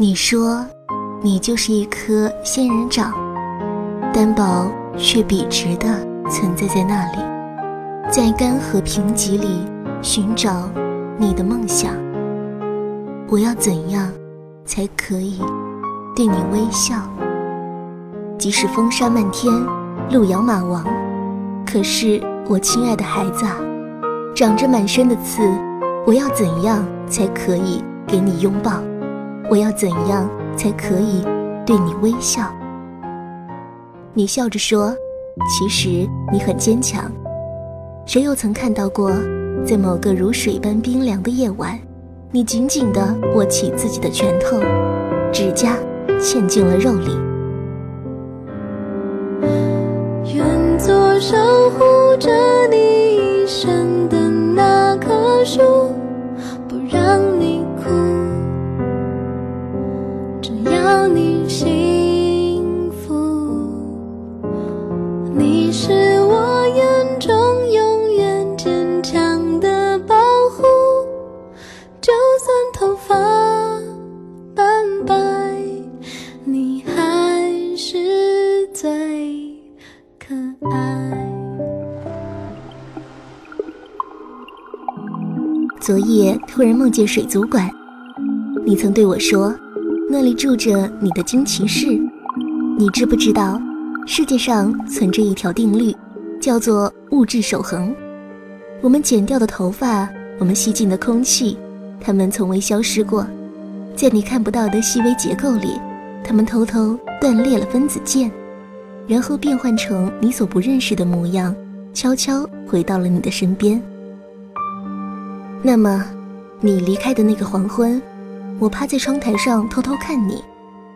你说，你就是一颗仙人掌，单薄却笔直的存在在那里，在干涸贫瘠里寻找你的梦想。我要怎样才可以对你微笑？即使风沙漫天，路遥马亡，可是我亲爱的孩子啊，长着满身的刺，我要怎样才可以给你拥抱？我要怎样才可以对你微笑？你笑着说：“其实你很坚强。”谁又曾看到过，在某个如水般冰凉的夜晚，你紧紧地握起自己的拳头，指甲嵌进了肉里。愿做守护着你一生突然梦见水族馆，你曾对我说，那里住着你的惊奇士。你知不知道，世界上存着一条定律，叫做物质守恒。我们剪掉的头发，我们吸进的空气，它们从未消失过。在你看不到的细微结构里，它们偷偷断裂了分子键，然后变换成你所不认识的模样，悄悄回到了你的身边。那么，你离开的那个黄昏，我趴在窗台上偷偷看你，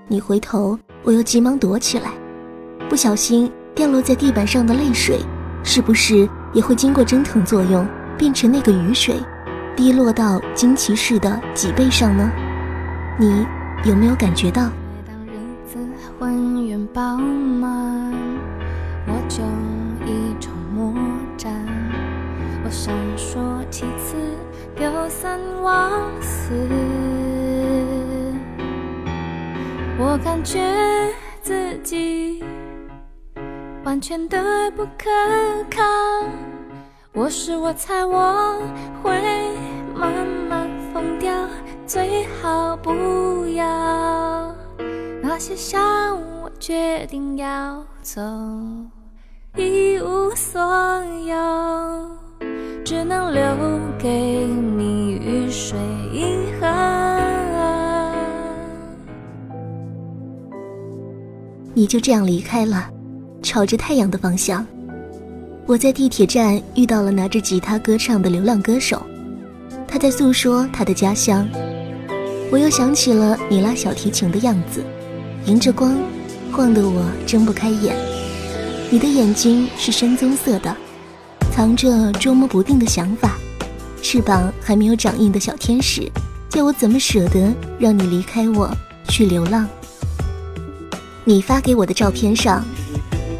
你回头，我又急忙躲起来。不小心掉落在地板上的泪水，是不是也会经过蒸腾作用，变成那个雨水，滴落到惊奇士的脊背上呢？你有没有感觉到？当日子浑圆饱满，我就一筹莫展，我想说其次。有三往四，我感觉自己完全的不可靠。我是我猜我会慢慢疯掉，最好不要。那些伤我决定要走，一无所有。只能留给你雨水银河。你就这样离开了，朝着太阳的方向。我在地铁站遇到了拿着吉他歌唱的流浪歌手，他在诉说他的家乡。我又想起了你拉小提琴的样子，迎着光，晃得我睁不开眼。你的眼睛是深棕色的。藏着捉摸不定的想法，翅膀还没有长硬的小天使，叫我怎么舍得让你离开我去流浪？你发给我的照片上，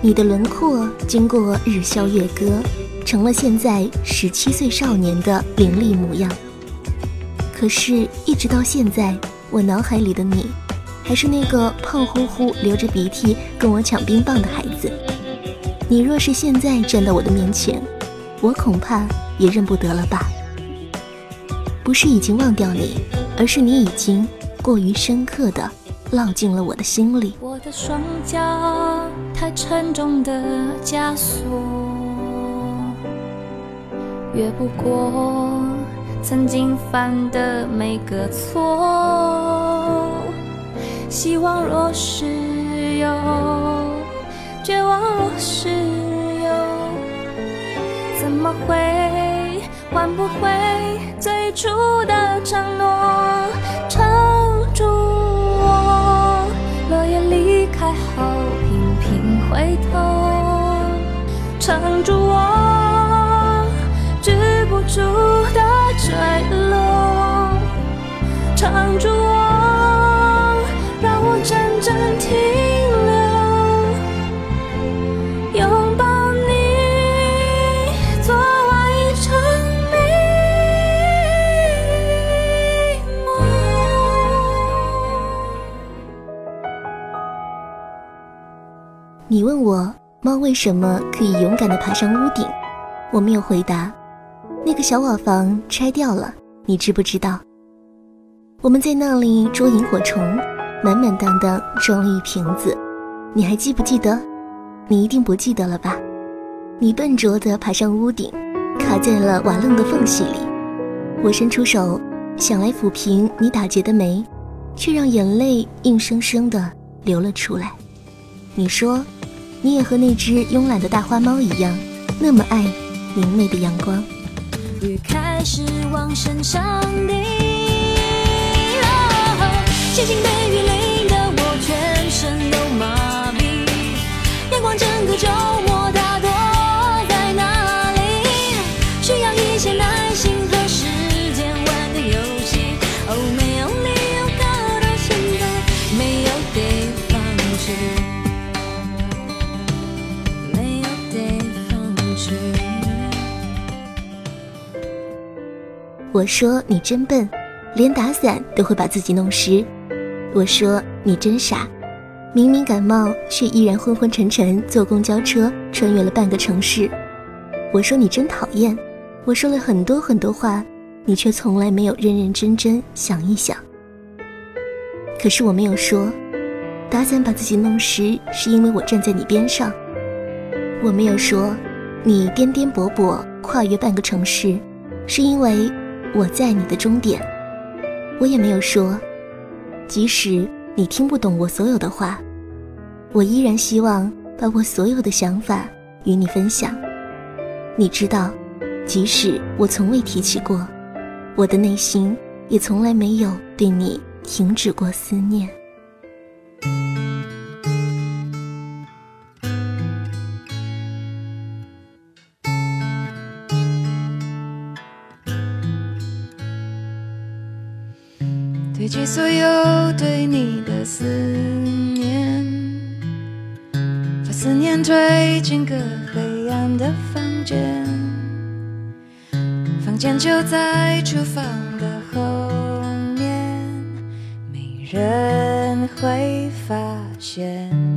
你的轮廓经过日消月割，成了现在十七岁少年的凌厉模样。可是，一直到现在，我脑海里的你，还是那个胖乎乎、流着鼻涕跟我抢冰棒的孩子。你若是现在站到我的面前，我恐怕也认不得了吧。不是已经忘掉你，而是你已经过于深刻的烙进了我的心里。我的双脚太沉重的枷锁，越不过曾经犯的每个错。希望若是有，绝望若是。回换不回最初的承诺？撑住我，落叶离开后频频回头。撑住我，止不住的坠落。撑住我，你问我猫为什么可以勇敢地爬上屋顶，我没有回答。那个小瓦房拆掉了，你知不知道？我们在那里捉萤火虫，满满当当装了一瓶子，你还记不记得？你一定不记得了吧？你笨拙地爬上屋顶，卡在了瓦楞的缝隙里。我伸出手，想来抚平你打结的眉，却让眼泪硬生生地流了出来。你说，你也和那只慵懒的大花猫一样，那么爱明媚的阳光。雨开始往身上滴，我说你真笨，连打伞都会把自己弄湿。我说你真傻，明明感冒却依然昏昏沉沉坐公交车穿越了半个城市。我说你真讨厌，我说了很多很多话，你却从来没有认认真真想一想。可是我没有说，打伞把自己弄湿是因为我站在你边上。我没有说，你颠颠簸簸跨越半个城市，是因为。我在你的终点，我也没有说，即使你听不懂我所有的话，我依然希望把我所有的想法与你分享。你知道，即使我从未提起过，我的内心也从来没有对你停止过思念。堆积所有对你的思念，把思念推进个黑暗的房间，房间就在厨房的后面，没人会发现。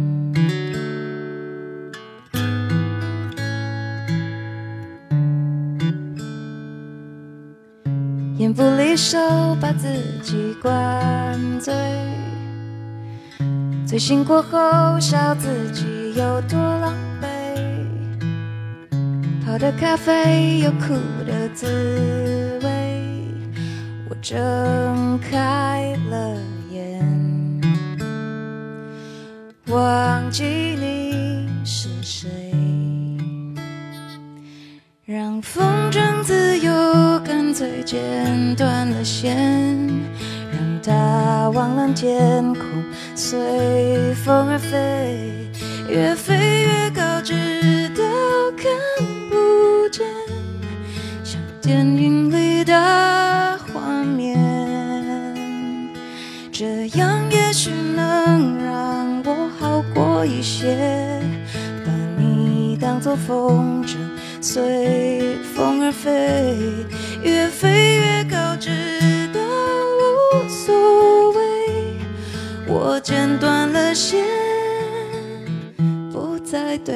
不离手，把自己灌醉。醉醒过后，笑自己有多狼狈。泡的咖啡有苦的滋味。我睁开了眼，忘记你是谁，让风筝自由。剪断了线，让它往蓝天空，随风而飞，越飞越高，直到看不见，像电影里的画面。这样也许能让我好过一些，把你当作风筝，随风而飞。越飞越高，直到无所谓。我剪断了线，不再对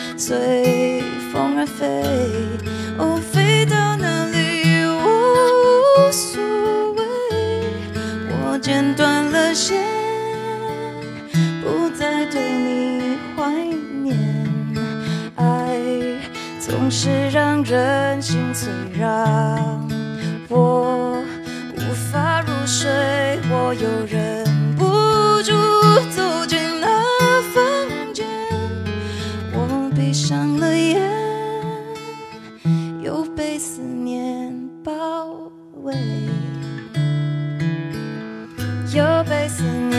随风而飞，哦，飞到哪里我无所谓。我剪断了线，不再对你怀念。爱总是让人心碎，让我无法入。睡，我又忍思念包围，又被思念。